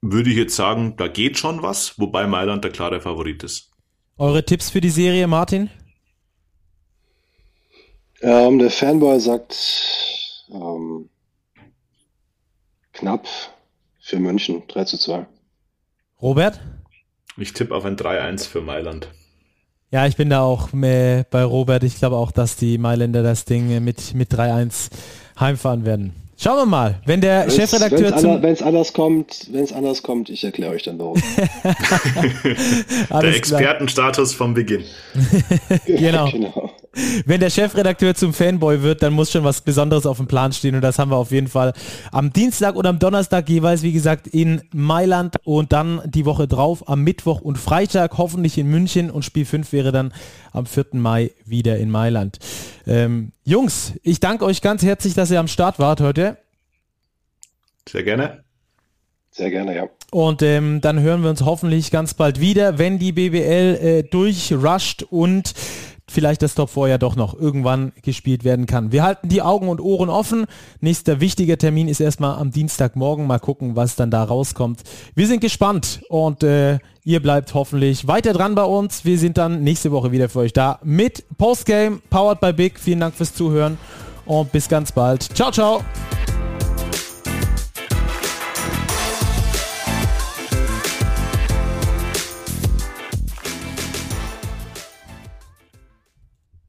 würde ich jetzt sagen, da geht schon was, wobei Mailand der klare Favorit ist. Eure Tipps für die Serie, Martin? Ähm, der Fanboy sagt ähm, knapp für München 3 zu 2. Robert? Ich tippe auf ein 3-1 für Mailand. Ja, ich bin da auch bei Robert. Ich glaube auch, dass die Mailänder das Ding mit, mit 3-1 heimfahren werden. Schauen wir mal, wenn der wenn's, Chefredakteur Wenn es anders kommt, wenn es anders kommt, ich erkläre euch dann warum. der Expertenstatus vom Beginn. genau. genau. Wenn der Chefredakteur zum Fanboy wird, dann muss schon was Besonderes auf dem Plan stehen und das haben wir auf jeden Fall am Dienstag und am Donnerstag jeweils, wie gesagt, in Mailand und dann die Woche drauf am Mittwoch und Freitag hoffentlich in München und Spiel 5 wäre dann am 4. Mai wieder in Mailand. Ähm, Jungs, ich danke euch ganz herzlich, dass ihr am Start wart heute. Sehr gerne. Sehr gerne, ja. Und ähm, dann hören wir uns hoffentlich ganz bald wieder, wenn die BBL äh, durchrusht und vielleicht das Top 4 ja doch noch irgendwann gespielt werden kann. Wir halten die Augen und Ohren offen. Nächster wichtiger Termin ist erstmal am Dienstagmorgen. Mal gucken, was dann da rauskommt. Wir sind gespannt und äh, ihr bleibt hoffentlich weiter dran bei uns. Wir sind dann nächste Woche wieder für euch da mit Postgame, powered by Big. Vielen Dank fürs Zuhören und bis ganz bald. Ciao, ciao.